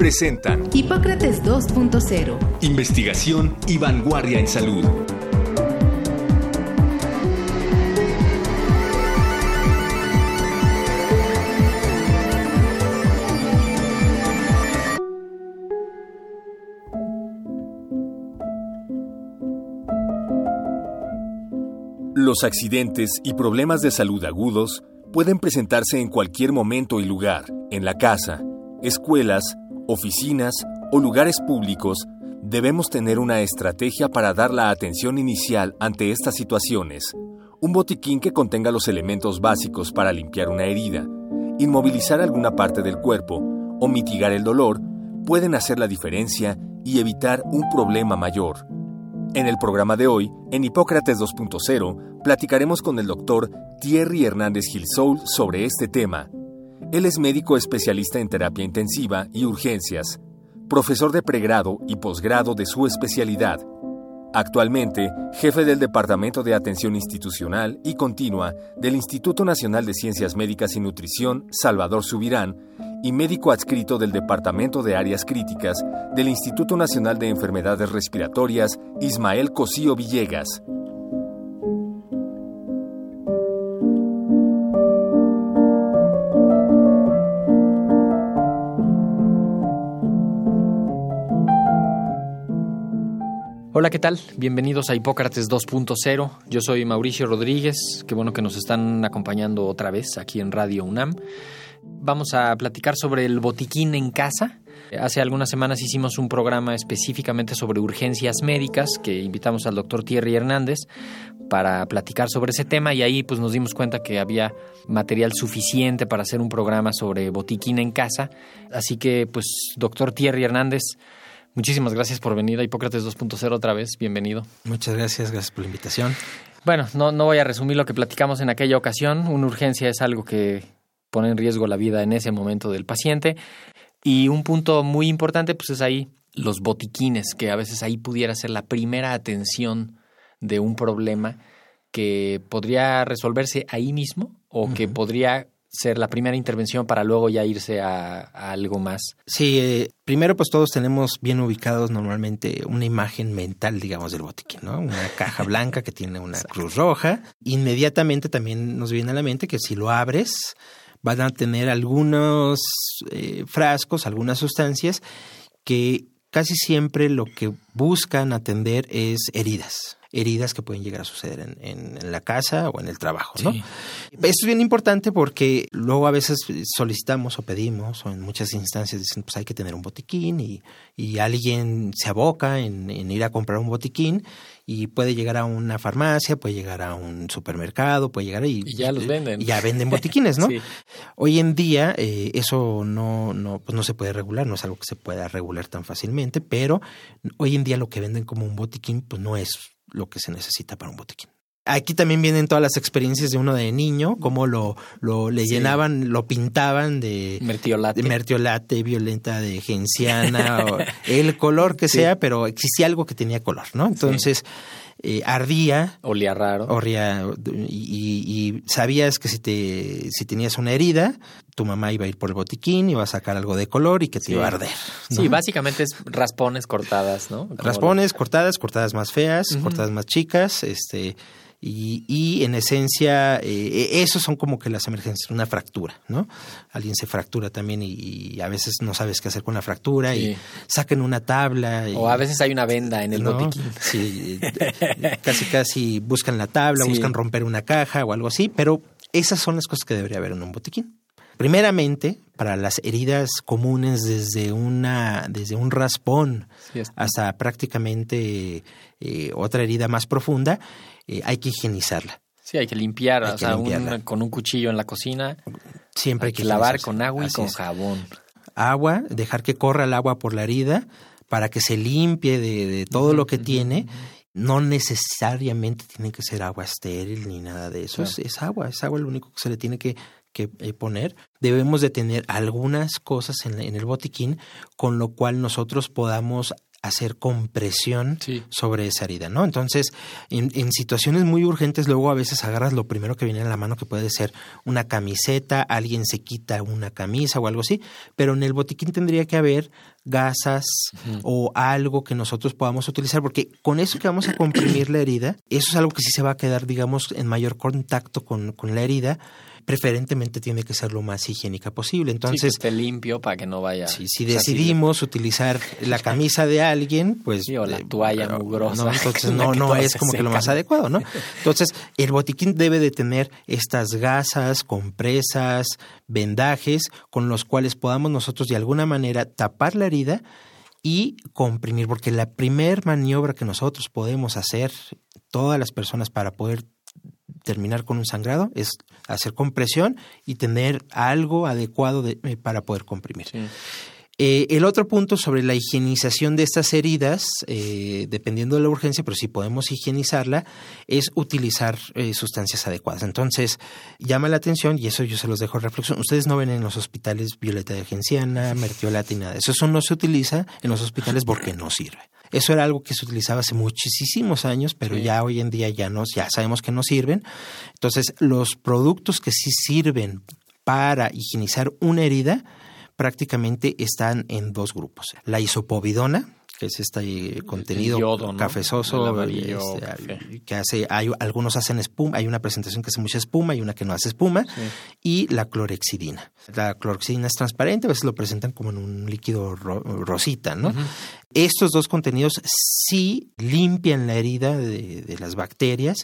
presentan Hipócrates 2.0. Investigación y vanguardia en salud. Los accidentes y problemas de salud agudos pueden presentarse en cualquier momento y lugar, en la casa, escuelas, oficinas o lugares públicos, debemos tener una estrategia para dar la atención inicial ante estas situaciones. Un botiquín que contenga los elementos básicos para limpiar una herida, inmovilizar alguna parte del cuerpo o mitigar el dolor pueden hacer la diferencia y evitar un problema mayor. En el programa de hoy, en Hipócrates 2.0, platicaremos con el doctor Thierry Hernández Gilsoul sobre este tema. Él es médico especialista en terapia intensiva y urgencias, profesor de pregrado y posgrado de su especialidad. Actualmente, jefe del Departamento de Atención Institucional y Continua del Instituto Nacional de Ciencias Médicas y Nutrición, Salvador Subirán, y médico adscrito del Departamento de Áreas Críticas del Instituto Nacional de Enfermedades Respiratorias, Ismael Cosío Villegas. Hola, ¿qué tal? Bienvenidos a Hipócrates 2.0. Yo soy Mauricio Rodríguez. Qué bueno que nos están acompañando otra vez aquí en Radio UNAM. Vamos a platicar sobre el botiquín en casa. Hace algunas semanas hicimos un programa específicamente sobre urgencias médicas que invitamos al doctor Thierry Hernández para platicar sobre ese tema y ahí pues nos dimos cuenta que había material suficiente para hacer un programa sobre botiquín en casa. Así que pues doctor Thierry Hernández, Muchísimas gracias por venir a Hipócrates 2.0 otra vez. Bienvenido. Muchas gracias, gracias por la invitación. Bueno, no, no voy a resumir lo que platicamos en aquella ocasión. Una urgencia es algo que pone en riesgo la vida en ese momento del paciente. Y un punto muy importante, pues es ahí los botiquines, que a veces ahí pudiera ser la primera atención de un problema que podría resolverse ahí mismo o que podría ser la primera intervención para luego ya irse a, algo más? Sí, eh, primero pues todos tenemos bien ubicados normalmente una imagen mental, digamos, del botiquín, ¿no? Una caja blanca que tiene una cruz roja. Inmediatamente también nos viene a la mente que si lo abres van a tener algunos eh, frascos, algunas sustancias que casi siempre lo que buscan atender es heridas heridas que pueden llegar a suceder en, en, la casa o en el trabajo. ¿no? Esto es bien importante porque luego a veces solicitamos o pedimos o en muchas instancias dicen pues hay que tener un botiquín y, y alguien se aboca en, en, ir a comprar un botiquín y puede llegar a una farmacia, puede llegar a un supermercado, puede llegar y, y ya los venden. Y ya venden botiquines, ¿no? sí. Hoy en día eh, eso no, no, pues no se puede regular, no es algo que se pueda regular tan fácilmente, pero hoy en día lo que venden como un botiquín pues no es lo que se necesita para un botiquín. Aquí también vienen todas las experiencias de uno de niño, cómo lo, lo le llenaban, lo pintaban de mertiolate, de mertiolate violenta, de genciana, o el color que sea, pero existía algo que tenía color, ¿no? Entonces, eh, ardía. Olía raro. Olía, y, y, sabías que si, te, si tenías una herida, tu mamá iba a ir por el botiquín, iba a sacar algo de color y que te sí. iba a arder. ¿no? Sí, básicamente es raspones cortadas, ¿no? Como raspones cortadas, cortadas más feas, uh -huh. cortadas más chicas, este... Y, y, en esencia, eh, esos son como que las emergencias, una fractura, ¿no? Alguien se fractura también y, y a veces no sabes qué hacer con la fractura sí. y sacan una tabla. Y, o a veces hay una venda en el ¿no? botiquín. Sí, casi casi buscan la tabla, sí. buscan romper una caja o algo así, pero esas son las cosas que debería haber en un botiquín. Primeramente, para las heridas comunes desde una desde un raspón sí, hasta prácticamente eh, otra herida más profunda, eh, hay que higienizarla. Sí, hay que limpiar, hay o que sea, un, con un cuchillo en la cocina. Siempre hay que que lavar con agua y Así con es. jabón. Agua, dejar que corra el agua por la herida para que se limpie de, de todo lo que tiene. No necesariamente tiene que ser agua estéril ni nada de eso. Es, es agua, es agua lo único que se le tiene que, que eh, poner. Debemos de tener algunas cosas en, la- en el botiquín con lo cual nosotros podamos hacer compresión Sí. sobre esa herida, ¿no? Entonces, en, en situaciones muy urgentes, luego a veces agarras lo primero que viene a la mano, que puede ser una camiseta, alguien se quita una camisa o algo así, pero en el botiquín tendría que haber gasas o algo que nosotros podamos utilizar, porque con eso que vamos a comprimir la herida, eso es algo que sí se va a quedar, digamos, en mayor contacto con, con la herida, preferentemente tiene que ser lo más higiénica posible. Sí, que Entonces, esté limpio para que no vaya. si, si o sea, decidimos utilizar la camisa de alguien, pues... Sí, o la eh, toalla mugrosa No, entonces no, no es como que lo más adecuado, ¿no? Entonces, el botiquín debe de tener estas gasas, compresas, vendajes, con los cuales podamos nosotros de alguna manera tapar la herida y comprimir, porque la primer maniobra que nosotros podemos hacer, todas las personas, para poder terminar con un sangrado, es hacer compresión y tener algo adecuado de- eh, para poder comprimir. Sí. Eh, el otro punto sobre la higienización de estas heridas, eh, dependiendo de la urgencia, pero si podemos higienizarla, es utilizar eh, sustancias adecuadas. Entonces, llama la atención, y eso yo se los dejo reflexión, ustedes no ven en los hospitales violeta de genciana, mertiolata y nada. Eso, eso no se utiliza en los hospitales porque no sirve. Eso era algo que se utilizaba hace muchísimos años, pero Sí. ya hoy en día ya, no, ya sabemos que no sirven. Entonces, los productos que sí sirven para higienizar una herida prácticamente están en dos grupos. La isopovidona, que es este contenido yodo, ¿no? cafezoso, El amarillo, este, café. que hace, hay, algunos hacen espuma, hay una presentación que hace mucha espuma y una que no hace espuma, y la clorexidina. La clorexidina es transparente, a veces lo presentan como en un líquido ro- rosita, ¿no? Estos dos contenidos sí limpian la herida de, de las bacterias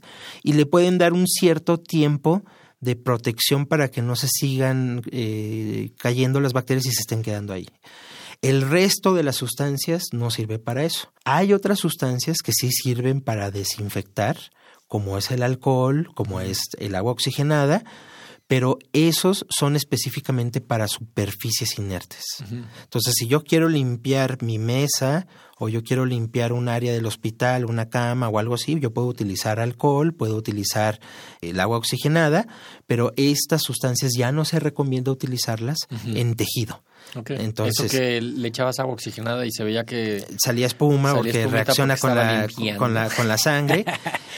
y le pueden dar un cierto tiempo de protección para que no se sigan eh, cayendo las bacterias y se estén quedando ahí. El resto de las sustancias no sirve para eso. Hay otras sustancias que sí sirven para desinfectar, como es el alcohol, como es el agua oxigenada, pero esos son específicamente para superficies inertes. Entonces, si yo quiero limpiar mi mesa o yo quiero limpiar un área del hospital, una cama o algo así, yo puedo utilizar alcohol, puedo utilizar el agua oxigenada, pero estas sustancias ya no se recomienda utilizarlas en tejido. Ok. Entonces- Eso que le echabas agua oxigenada y se veía que. salía espuma Salía porque espumita reacciona porque con la, limpiando. con, la, con la sangre.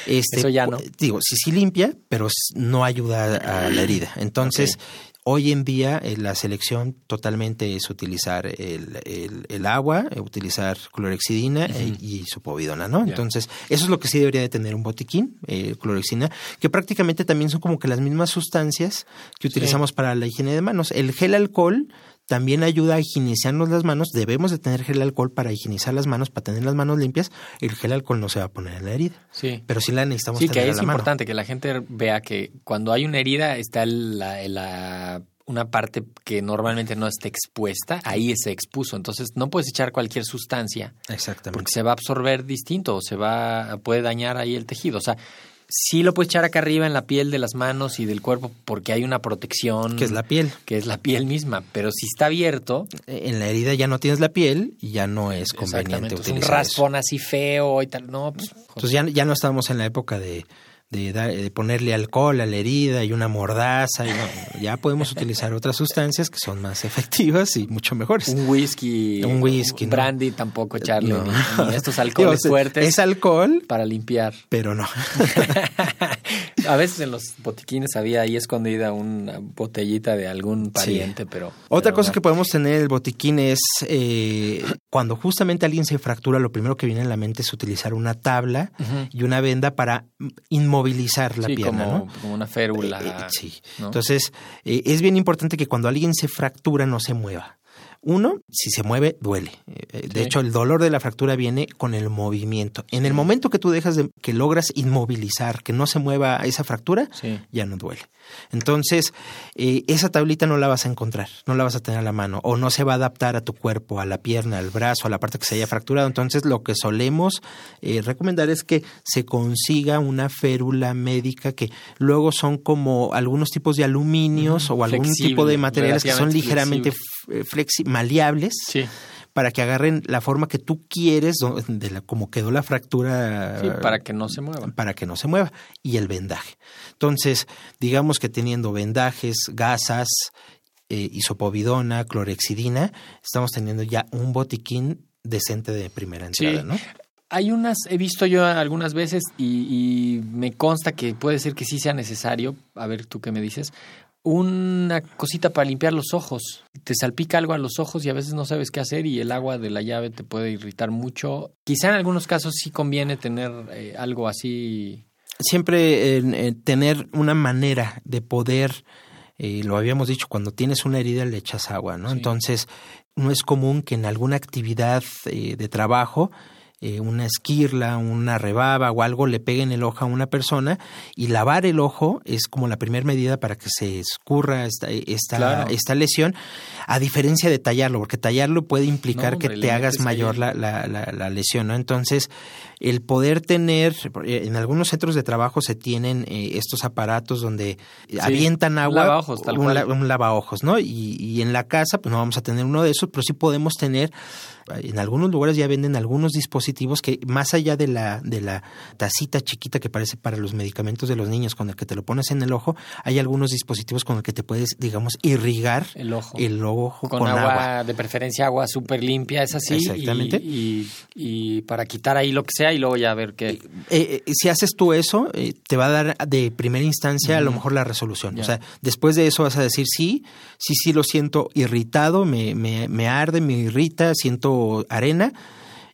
Este, Eso ya no. Digo, sí, sí limpia, pero no ayuda a la herida. Entonces, hoy en día eh, la selección totalmente es utilizar el, el- el agua, eh, utilizar clorexidina eh, y isopovidona, ¿no? Entonces, eso es lo que sí debería de tener un botiquín, eh, clorexidina, que prácticamente también son como que las mismas sustancias que utilizamos para la higiene de manos. El gel alcohol también ayuda a higienizarnos las manos. Debemos de tener gel alcohol para higienizar las manos, para tener las manos limpias. El gel alcohol no se va a poner en la herida, Sí. pero sí la necesitamos Sí, que tener a es la mano. importante que la gente vea que cuando hay una herida está la, la- una parte que normalmente no está expuesta, ahí se expuso. Entonces no puedes echar cualquier sustancia Exactamente. porque se va a absorber distinto o se va puede dañar ahí el tejido. O sea, sí lo puedes echar acá arriba en la piel de las manos y del cuerpo porque hay una protección que es la piel. que es la piel misma, pero si está abierto, En la herida ya no tienes la piel y ya no es conveniente un utilizar eso. raspón así feo y tal, no, pues Entonces ya, ya no estamos en la época de, de, dar- de ponerle alcohol a la herida y una mordaza. Y no, ya podemos utilizar otras sustancias que son más efectivas y mucho mejores. un whisky, Un whisky, un ¿no? brandy tampoco No. ni, ni estos alcoholes Digo, fuertes Es alcohol, para limpiar. pero no. A veces en los botiquines había ahí escondida una botellita de algún pariente, pero Otra pero cosa no. que podemos tener en el botiquín es eh, cuando justamente alguien se fractura, lo primero que viene a la mente es utilizar una tabla y una venda para inmovilizar la sí, pierna, como, ¿no? como una férula. Eh, eh, sí. ¿no? Entonces, eh, es bien importante que cuando alguien se fractura no se mueva. Uno, si se mueve, duele. Eh, De Sí. hecho, el dolor de la fractura viene con el movimiento. En el momento que tú dejas de, que logras inmovilizar, que no se mueva esa fractura, Sí. ya no duele. Entonces, eh, esa tablita no la vas a encontrar, no la vas a tener a la mano, o no se va a adaptar a tu cuerpo, a la pierna, al brazo, a la parte que se haya fracturado. Entonces, lo que solemos eh, recomendar es que se consiga una férula médica que luego son como algunos tipos de aluminios o algún Flexible, tipo de materiales que son ligeramente f- eh, flexi- maleables Sí. para que agarren la forma que tú quieres, de la, como quedó la fractura. Sí, para que no se muevan. Para que no se mueva. Y el vendaje. Entonces, digamos que teniendo vendajes, gasas, eh, isopovidona, clorexidina, estamos teniendo ya un botiquín decente de primera Sí. entrada, ¿no? Hay unas, he visto yo algunas veces y, y me consta que puede ser que sí sea necesario, a ver tú qué me dices, una cosita para limpiar los ojos. Te salpica algo a los ojos y a veces no sabes qué hacer y el agua de la llave te puede irritar mucho. Quizá en algunos casos sí conviene tener eh, algo así. Siempre eh, eh, tener una manera de poder, eh, lo habíamos dicho, cuando tienes una herida le echas agua, ¿no? Sí. Entonces, no es común que en alguna actividad de trabajo eh, una esquirla, una rebaba o algo le peguen el ojo a una persona y lavar el ojo es como la primera medida para que se escurra esta, esta, Claro. esta lesión, a diferencia de tallarlo, porque tallarlo puede implicar No, que te hagas mayor la, la, la, la lesión, ¿no? Entonces, el poder tener, eh, en algunos centros de trabajo se tienen eh, estos aparatos donde avientan agua, lavaojos, tal un, cual. un lavaojos, ¿no? Y, y en la casa, pues no vamos a tener uno de esos, pero sí podemos tener, en algunos lugares ya venden algunos dispositivos que más allá de la, de la tacita chiquita que parece para los medicamentos de los niños con el que te lo pones en el ojo, hay algunos dispositivos con el que te puedes, digamos, irrigar El ojo. el ojo Con, con, agua, agua. de preferencia agua súper limpia, es así. y- Exactamente. Y, y para quitar ahí lo que sea y luego ya ver qué. Eh, eh, si haces tú eso, eh, te va a dar de primera instancia a lo mejor la resolución. O sea, después de eso vas a decir, sí, sí, sí lo siento irritado, me, me, me arde, me irrita, siento arena.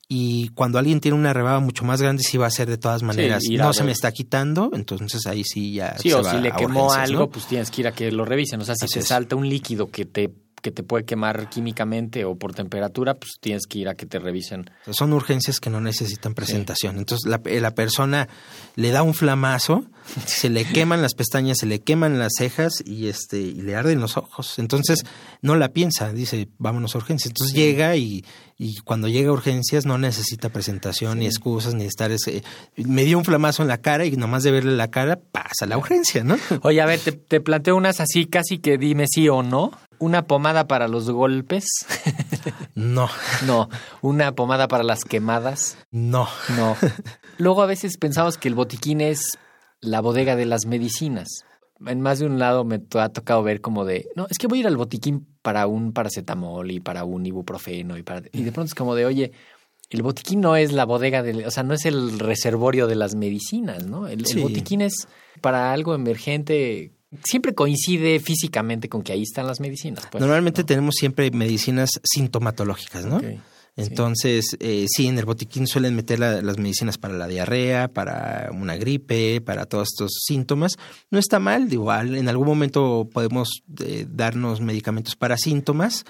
Y cuando alguien tiene una rebaba mucho más grande, sí va a ser de todas maneras. no se me está quitando, entonces ahí sí ya. Sí, se o va si le quemó algo, ¿no? pues tienes que ir a que lo revisen. O sea, si Así te es. salta un líquido que te, que te puede quemar químicamente o por temperatura, pues tienes que ir a que te revisen. Son urgencias que no necesitan presentación. Entonces la, la persona le da un flamazo, se le queman las pestañas, se le queman las cejas y este y le arden los ojos. Entonces no la piensa, dice vámonos a urgencias. Entonces llega y, y cuando llega a urgencias no necesita presentación ni excusas ni estar ese. Me dio un flamazo en la cara y nomás de verle la cara pasa la urgencia, ¿no? Oye, a ver, te, te planteo unas así, casi que dime sí o no. Una pomada para los golpes. No, no. Una pomada para las quemadas. no. No. Luego a veces pensamos que el botiquín es la bodega de las medicinas. En más de un lado me ha tocado ver como de, no, es que voy a ir al botiquín para un paracetamol y para un ibuprofeno y para y de pronto es como de, oye, el botiquín no es la bodega del, o sea, no es el reservorio de las medicinas, ¿no? El, el botiquín es para algo emergente, siempre coincide físicamente con que ahí están las medicinas. pues, Normalmente ¿no? tenemos siempre medicinas sintomatológicas, ¿no? Entonces, eh, sí, en el botiquín suelen meter la- las medicinas para la diarrea, para una gripe, para todos estos síntomas. No está mal, igual en algún momento podemos eh, darnos medicamentos para síntomas.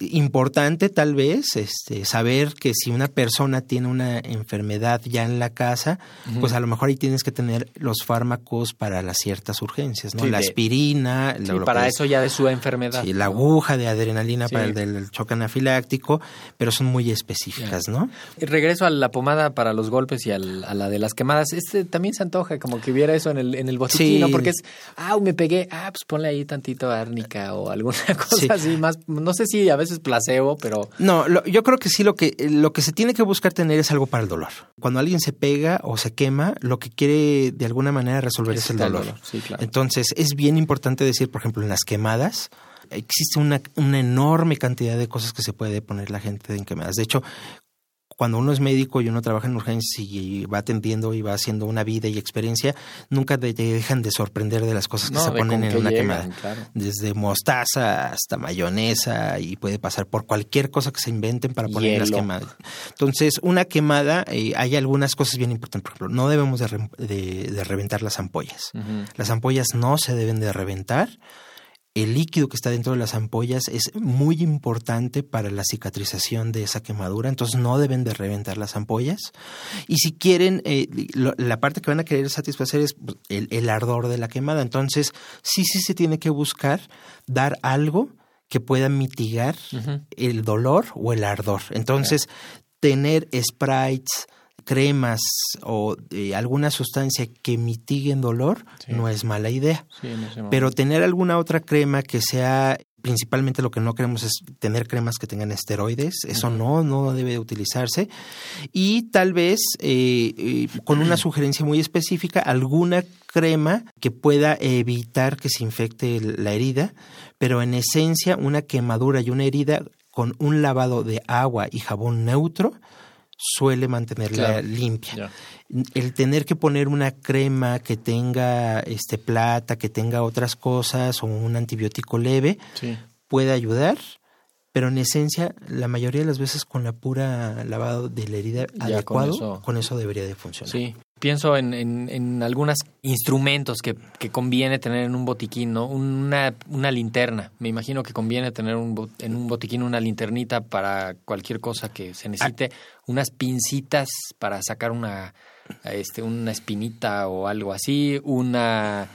Importante tal vez este, saber que si una persona tiene una enfermedad ya en la casa, pues a lo mejor ahí tienes que tener los fármacos para las ciertas urgencias, ¿no? Sí, la aspirina, Sí, lo para eso ya de su enfermedad. Sí, la aguja de adrenalina para el del choque anafiláctico, pero son muy específicas, ¿no? Regreso a la pomada para los golpes y al- a la de las quemadas. Este también se antoja como que hubiera eso en el, en el botiquín. ¿no? Porque es, ah, me pegué, ah, pues ponle ahí tantito árnica o alguna cosa Sí. así más, no sé si a veces placebo, pero No, lo- yo creo que sí lo que lo que se tiene que buscar tener es algo para el dolor. Cuando alguien se pega o se quema, lo que quiere de alguna manera resolver es, el dolor. dolor, sí, claro. Entonces, es bien importante decir, por ejemplo, en las quemadas existe una, una enorme cantidad de cosas que se puede poner la gente en quemadas. De hecho, cuando uno es médico y uno trabaja en urgencias y va atendiendo y va haciendo una vida y experiencia, nunca te dejan de sorprender de las cosas que No, se ponen en una llegan, quemada. claro. Desde mostaza hasta mayonesa y puede pasar por cualquier cosa que se inventen para poner en las Hielo. quemadas. Entonces, una quemada, eh, hay algunas cosas bien importantes. Por ejemplo, no debemos de, re- de- de reventar las ampollas. Las ampollas no se deben de reventar. El líquido que está dentro de las ampollas es muy importante para la cicatrización de esa quemadura, entonces no deben de reventar las ampollas. Y si quieren, eh, lo- la parte que van a querer satisfacer es pues, el, el ardor de la quemada. Entonces, sí, sí se tiene que buscar dar algo que pueda mitigar el dolor o el ardor. Entonces, tener sprites, cremas o eh, alguna sustancia que mitiguen dolor Sí. no es mala idea. Sí, Pero tener alguna otra crema que sea principalmente lo que no queremos es tener cremas que tengan esteroides, eso no, no debe de utilizarse. Y tal vez eh, eh, con una sugerencia muy específica, alguna crema que pueda evitar que se infecte la herida, pero en esencia una quemadura y una herida con un lavado de agua y jabón neutro suele mantenerla limpia. El tener que poner una crema que tenga este plata, que tenga otras cosas o un antibiótico leve puede ayudar, pero en esencia la mayoría de las veces con la pura lavado de la herida adecuado, con eso, debería de funcionar. Sí, pienso en, en, en algunos instrumentos que, que, conviene tener en un botiquín, ¿no? Una, una linterna. Me imagino que conviene tener un, en un botiquín una linternita para cualquier cosa que se necesite. Unas pincitas para sacar una, este, una espinita o algo así. Una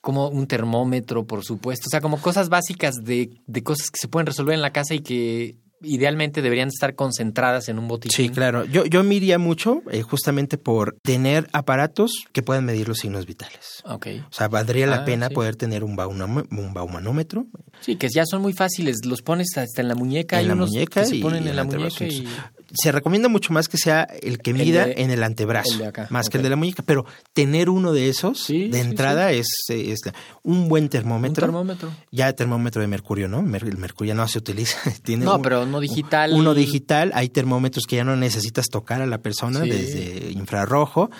como un termómetro, por supuesto. O sea, como cosas básicas de, de cosas que se pueden resolver en la casa y que idealmente deberían estar concentradas en un botiquín. Sí, claro. Yo, yo miraría mucho eh, justamente por tener aparatos que puedan medir los signos vitales. Ok. O sea, valdría la ah, pena poder tener un, un baumanómetro. Sí, que ya son muy fáciles. Los pones hasta en la muñeca. En la muñeca. se ponen en la muñeca y se recomienda mucho más que sea el que mida en el antebrazo, más que el de la muñeca, pero tener uno de esos de entrada Es, un buen termómetro. Un termómetro. Ya termómetro de mercurio, ¿no? El mercurio no se utiliza. Tiene no, pero uno digital. Uno digital. Hay termómetros que ya no necesitas tocar a la persona desde infrarrojo.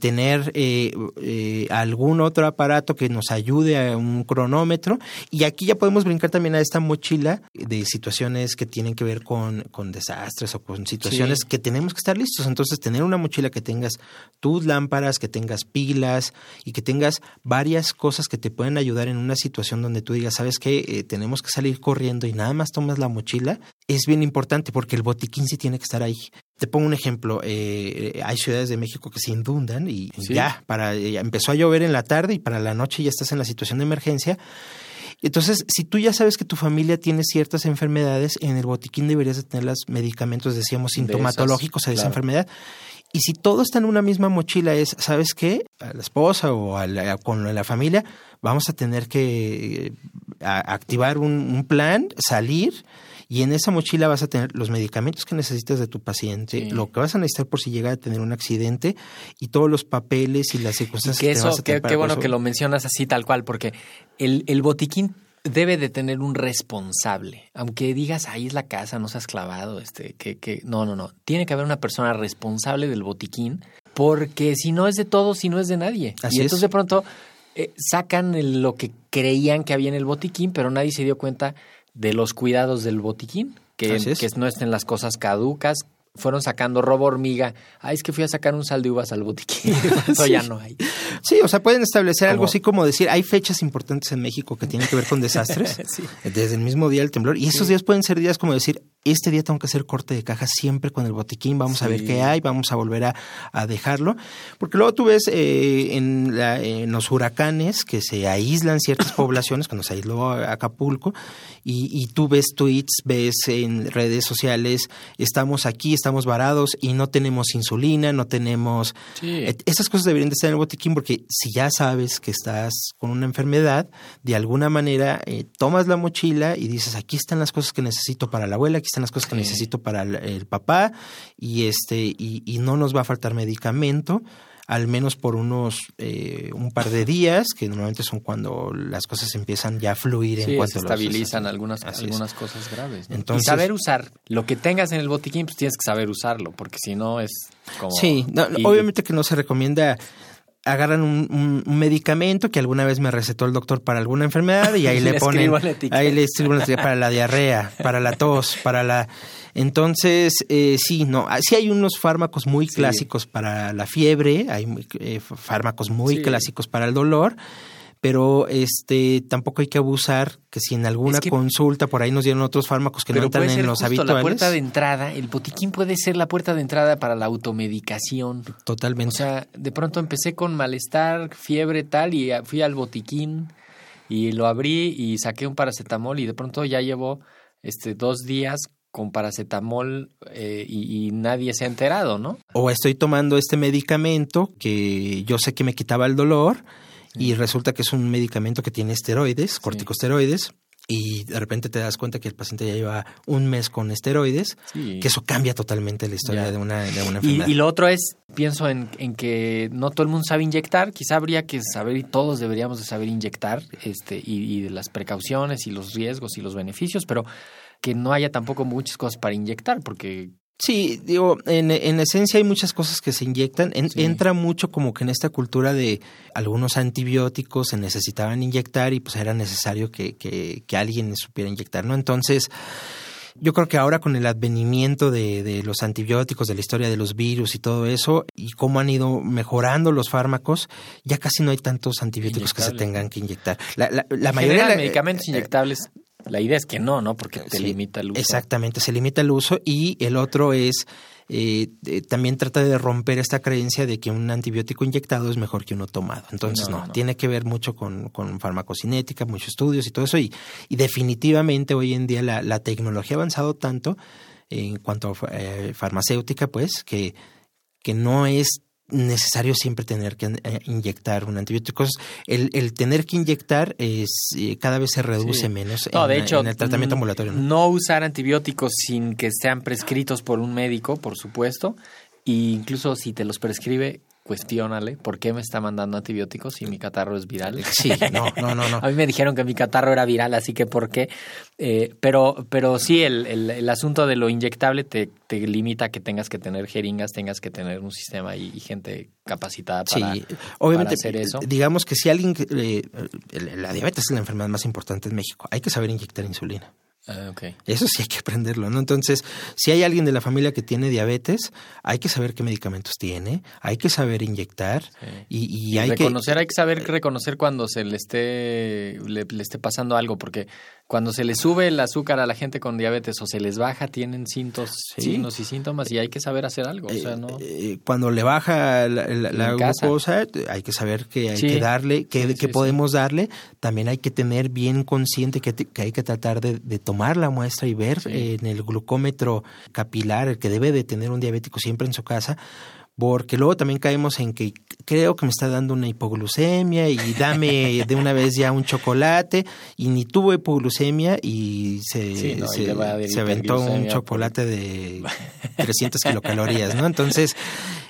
Tener eh, eh, algún otro aparato que nos ayude a un cronómetro. Y aquí ya podemos brincar también a esta mochila de situaciones que tienen que ver con, con desastres o con situaciones que tenemos que estar listos. Entonces, tener una mochila que tengas tus lámparas, que tengas pilas y que tengas varias cosas que te pueden ayudar en una situación donde tú digas, sabes que eh, tenemos que salir corriendo y nada más tomas la mochila, es bien importante porque el botiquín sí tiene que estar ahí. Te pongo un ejemplo, eh, hay ciudades de México que se inundan y ya, para, ya eh, empezó a llover en la tarde y para la noche ya estás en la situación de emergencia entonces, si tú ya sabes que tu familia tiene ciertas enfermedades, en el botiquín deberías de tener los medicamentos, decíamos, sintomatológicos a esa enfermedad. Y si todo está en una misma mochila, es, ¿sabes qué? A la esposa o a la, con la familia, vamos a tener que eh, activar un plan, salir y en esa mochila vas a tener los medicamentos que necesitas de tu paciente, lo que vas a necesitar por si llega a tener un accidente y todos los papeles y las circunstancias que, eso, vas a tener Qué bueno que lo mencionas así tal cual, porque el, el botiquín debe de tener un responsable. Aunque digas, ahí es la casa, no seas clavado, este, que, que, no, no, no. Tiene que haber una persona responsable del botiquín, porque si no es de todos, si no es de nadie. y entonces de pronto eh, sacan lo que creían que había en el botiquín, pero nadie se dio cuenta de los cuidados del botiquín, que, que no estén las cosas caducas, fueron sacando robo hormiga. Ay, es que fui a sacar un sal de uvas al botiquín. Eso ya no hay. Sí, o sea, pueden establecer algo así como decir, hay fechas importantes en México que tienen que ver con desastres. Desde el mismo día del temblor. Y esos días pueden ser días como decir, este día tengo que hacer corte de caja siempre con el botiquín, vamos a ver qué hay, vamos a volver a, dejarlo. Porque luego tú ves eh, en, en, los huracanes que se aíslan ciertas poblaciones, cuando se aisló Acapulco, y, y tú ves tweets, ves en redes sociales, estamos aquí, estamos varados y no tenemos insulina, no tenemos... Esas cosas deberían de estar en el botiquín porque si ya sabes que estás con una enfermedad, de alguna manera eh, tomas la mochila y dices, aquí están las cosas que necesito para la abuela, aquí están las cosas que necesito para el, papá y este y, y, no nos va a faltar medicamento al menos por unos eh, un par de días, que normalmente son cuando las cosas empiezan ya a fluir en cuanto se estabilizan algunas, algunas cosas graves. Entonces, y saber usar lo que tengas en el botiquín, pues tienes que saber usarlo, porque si no es como... Sí, obviamente que no se recomienda agarran un, medicamento que alguna vez me recetó el doctor para alguna enfermedad y ahí le, ponen ahí le escribo una para la diarrea, para la tos, para la entonces eh, sí, no, ah, sí hay unos fármacos muy clásicos para la fiebre, hay eh, fármacos muy clásicos para el dolor pero este tampoco hay que abusar que si en alguna consulta por ahí nos dieron otros fármacos que no entran en los habituales. La puerta de entrada, el botiquín puede ser la puerta de entrada para la automedicación. Totalmente. O sea, de pronto empecé con malestar, fiebre tal y fui al botiquín y lo abrí y saqué un paracetamol y de pronto ya llevo este dos días con paracetamol eh, y, y, nadie se ha enterado, ¿no? O estoy tomando este medicamento que yo sé que me quitaba el dolor y resulta que es un medicamento que tiene esteroides, corticosteroides, y de repente te das cuenta que el paciente ya lleva un mes con esteroides, Sí. que eso cambia totalmente la historia Ya. de una, de una Y, enfermedad. y lo otro es, pienso en, en que no todo el mundo sabe inyectar, quizá habría que saber y todos deberíamos de saber inyectar, este, y, y de las precauciones y los riesgos y los beneficios, pero que no haya tampoco muchas cosas para inyectar, porque Sí, digo, en, en esencia hay muchas cosas que se inyectan. En- Sí. Entra mucho como que en esta cultura de algunos antibióticos se necesitaban inyectar y pues era necesario que, que, que alguien supiera inyectar, ¿no? Entonces, yo creo que ahora con el advenimiento de, de los antibióticos, de la historia de los virus y todo eso, y cómo han ido mejorando los fármacos, ya casi no hay tantos antibióticos que se tengan que inyectar. La, la, mayoría de medicamentos eh, inyectables, la idea es que no, ¿no? Porque te Sí, limita el uso. Exactamente, se limita el uso y el otro es eh, eh, también trata de romper esta creencia de que un antibiótico inyectado es mejor que uno tomado. Entonces, No, no, no. tiene que ver mucho con, con farmacocinética, muchos estudios y todo eso. Y, y definitivamente hoy en día la, la tecnología ha avanzado tanto en cuanto a eh, farmacéutica, pues, que, que no es necesario siempre tener que eh, inyectar un antibiótico. El, el tener que inyectar es eh, cada vez se reduce Sí. menos No, en, de hecho, en el tratamiento mm, ambulatorio. ¿no? No usar antibióticos sin que sean prescritos por un médico, por supuesto. E incluso si te los prescribe, cuestiónale por qué me está mandando antibióticos si mi catarro es viral. Sí, no, no, no, no. A mí me dijeron que mi catarro era viral, así que por qué. Eh, pero, pero sí, el, el, el asunto de lo inyectable te, te limita a que tengas que tener jeringas, tengas que tener un sistema y, y gente capacitada para, sí, obviamente, para hacer eso. digamos que si alguien, eh, la diabetes es la enfermedad más importante en México, hay que saber inyectar insulina. Ah. Eso sí hay que aprenderlo, ¿no? Entonces, si hay alguien de la familia que tiene diabetes, hay que saber qué medicamentos tiene, hay que saber inyectar Sí. y, y hay reconocer, hay que saber reconocer cuando se le esté, le, le esté pasando algo, porque cuando se le sube el azúcar a la gente con diabetes o se les baja, tienen cintos, Sí. signos y síntomas y hay que saber hacer algo. O sea, que no. eh, cuando le baja la, glucosa, hay que saber que hay Sí. que darle, que, Sí, que sí, podemos darle. También hay que tener bien consciente que, te- que hay que tratar de, de tomar la muestra y ver eh, en el glucómetro capilar, el que debe de tener un diabético siempre en su casa, porque luego también caemos en que creo que me está dando una hipoglucemia y dame de una vez ya un chocolate y ni tuvo hipoglucemia y se, Sí, no, y se, aventó un por- chocolate de 300 kilocalorías, ¿no? Entonces,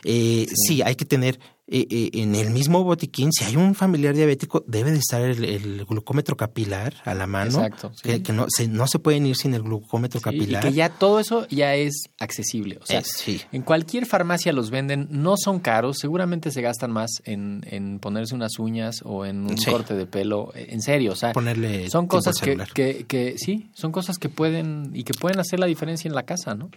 eh, sí. hay que tener eh, eh, en el mismo botiquín, si hay un familiar diabético, debe de estar el, el glucómetro capilar a la mano, Exacto, sí. que, que no, se, no se pueden ir sin el glucómetro Sí, y capilar. que ya todo eso ya es accesible. O sea, Es- sí. en cualquier farmacia los venden, no son caros, seguramente se gastan más en, en ponerse unas uñas o en un corte de pelo. En serio, o sea, Ponerle son cosas que, que, que sí, son cosas que pueden y que pueden hacer la diferencia en la casa, ¿no?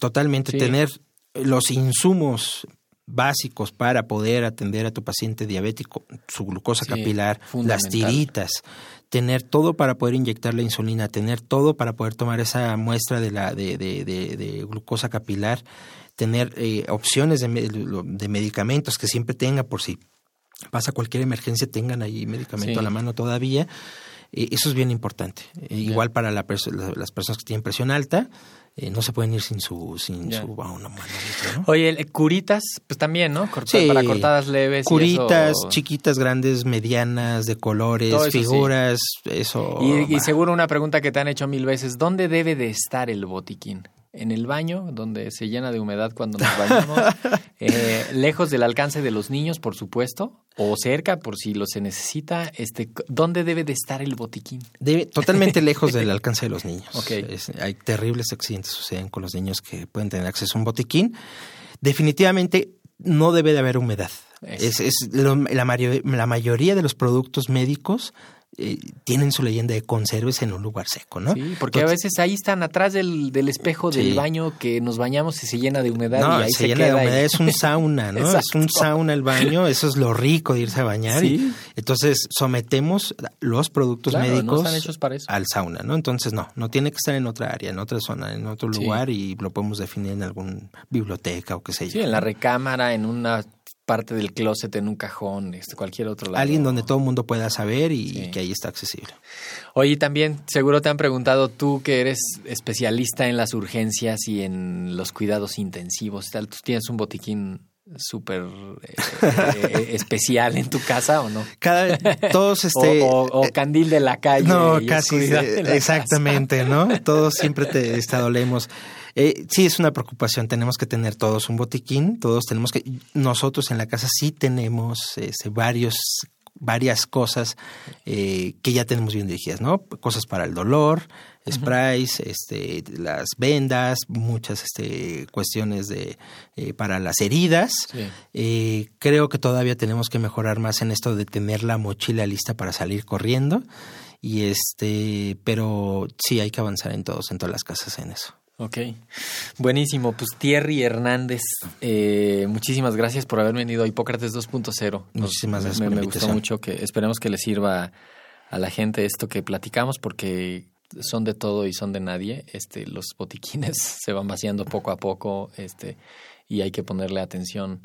Totalmente, tener los insumos básicos para poder atender a tu paciente diabético, su glucosa Sí, capilar, las tiritas, tener todo para poder inyectar la insulina, tener todo para poder tomar esa muestra de la de, de, de, de glucosa capilar, tener eh, opciones de, me- de medicamentos que siempre tenga por si pasa cualquier emergencia tengan ahí medicamento Sí. a la mano todavía. Eh, eso es bien importante. Eh, igual para la perso- la- las personas que tienen presión alta, eh, no se pueden ir sin su sin su ¿no? Oye, el- curitas, pues también, ¿no? Corta- Sí. Para cortadas leves. y Curitas, eso- chiquitas, grandes, medianas, de colores, sí. figuras, eso. Y, y seguro una pregunta que te han hecho mil veces, ¿dónde debe de estar el botiquín? ¿En el baño, donde se llena de humedad cuando nos bañamos? Eh, ¿Lejos del alcance de los niños, por supuesto? ¿O cerca, por si lo se necesita? Este, ¿Dónde debe de estar el botiquín? Debe- totalmente lejos del alcance de los niños. Es- hay terribles accidentes que suceden con los niños que pueden tener acceso a un botiquín. Definitivamente no debe de haber humedad. Es, es lo- la, mayo- la mayoría de los productos médicos eh, tienen su leyenda de conserves en un lugar seco, ¿no? Sí, porque a veces ahí están atrás del, del espejo del Sí. baño que nos bañamos y se llena de humedad no, y ahí se, se, llena de y- humedad, es un sauna, ¿no? es un sauna el baño, eso es lo rico de irse a bañar. y- Sí. entonces sometemos los productos Claro, médicos están hechos para eso. al sauna, ¿no? Entonces no, no tiene que estar en otra área, en otra zona, en otro Sí. lugar y lo podemos definir en alguna biblioteca o qué sé yo. Sí, en la recámara, en una parte del closet, en un cajón, este, cualquier otro lado. Alguien donde todo el mundo pueda saber y Sí. que ahí está accesible. Oye, también seguro te han preguntado tú que eres especialista en las urgencias y en los cuidados intensivos. Tal, Tú tienes un botiquín súper eh, eh, especial en tu casa o no? Cada, todos este... O, o- o candil de la calle. No, casi, de eh, exactamente, ¿no? Todos siempre te estadolemos. Eh, sí, es una preocupación. Tenemos que tener todos un botiquín. Todos tenemos que. Nosotros en la casa sí tenemos este, varios, varias cosas eh, que ya tenemos bien dirigidas, ¿no? Cosas para el dolor, sprays, este, las vendas, muchas este, cuestiones de eh, para las heridas. Sí. Eh, creo que todavía tenemos que mejorar más en esto de tener la mochila lista para salir corriendo. Y este, pero sí hay que avanzar en todos, en todas las casas en eso. Ok, buenísimo. Pues Thierry Hernández, eh, muchísimas gracias por haber venido a Hipócrates 2.0. Nos- Muchísimas gracias Me, por me gustó mucho que esperemos que le sirva a la gente esto que platicamos porque son de todo y son de nadie. Este, los botiquines se van vaciando poco a poco, este, y hay que ponerle atención.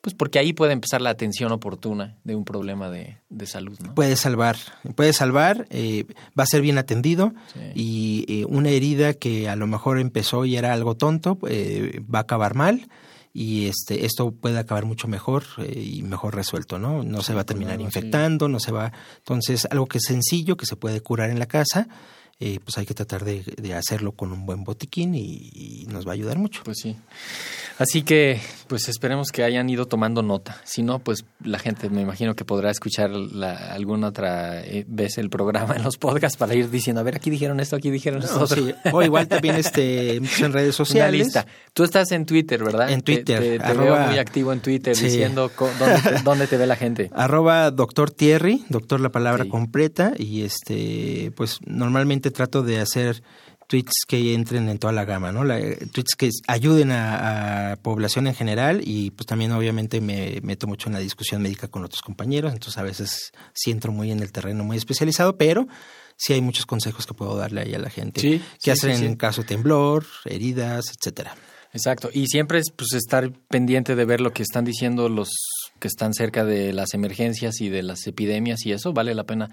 Pues porque ahí puede empezar la atención oportuna de un problema de, de salud, ¿no? Puede salvar, puede salvar, eh, va a ser bien atendido Sí. y eh, una herida que a lo mejor empezó y era algo tonto, eh, va a acabar mal y este esto puede acabar mucho mejor eh, y mejor resuelto, ¿no? No se va a terminar infectando, no se va. Entonces, algo que es sencillo, que se puede curar en la casa, eh, pues hay que tratar de, de hacerlo con un buen botiquín y, y nos va a ayudar mucho. Pues sí. Así que, pues esperemos que hayan ido tomando nota. Si no, pues la gente me imagino que podrá escuchar la- alguna otra eh, vez el programa en los podcasts para ir diciendo, a ver, aquí dijeron esto, aquí dijeron esto. No, otro". sí. O igual también este, en redes Una sociales. lista. Tú estás en Twitter, ¿verdad? En Te- Twitter, Te, te arroba- veo muy activo en Twitter Sí. diciendo dónde te, dónde te ve la gente. Arroba doctor Thierry, doctor la palabra completa, y este, pues normalmente trato de hacer tweets que entren en toda la gama, ¿no? La- tweets que ayuden a, a población en general y pues también obviamente me meto mucho en la discusión médica con otros compañeros, entonces a veces sí entro muy en el terreno muy especializado, pero sí hay muchos consejos que puedo darle ahí a la gente. Sí, ¿Qué sí, hacer sí, en caso de temblor, heridas, etcétera? Exacto. Y siempre es pues estar pendiente de ver lo que están diciendo los que están cerca de las emergencias y de las epidemias y eso vale la pena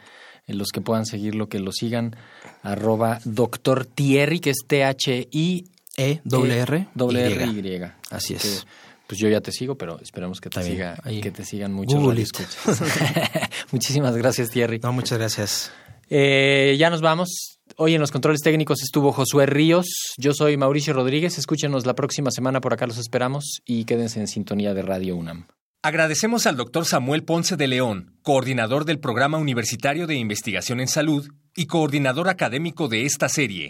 eh, los que puedan seguirlo que lo sigan arroba doctor Thierry que es T H I E, doble R, doble Y. R Y. Así que, es. pues yo ya te sigo, pero esperemos que te siga Ahí. que te sigan muchos. Muchísimas gracias Thierry. No, muchas gracias. Eh, ya nos vamos. Hoy en los controles técnicos estuvo Josué Ríos. Yo soy Mauricio Rodríguez. Escúchenos la próxima semana, por acá los esperamos y quédense en sintonía de Radio UNAM. Agradecemos al doctor Samuel Ponce de León, coordinador del Programa Universitario de Investigación en Salud y coordinador académico de esta serie.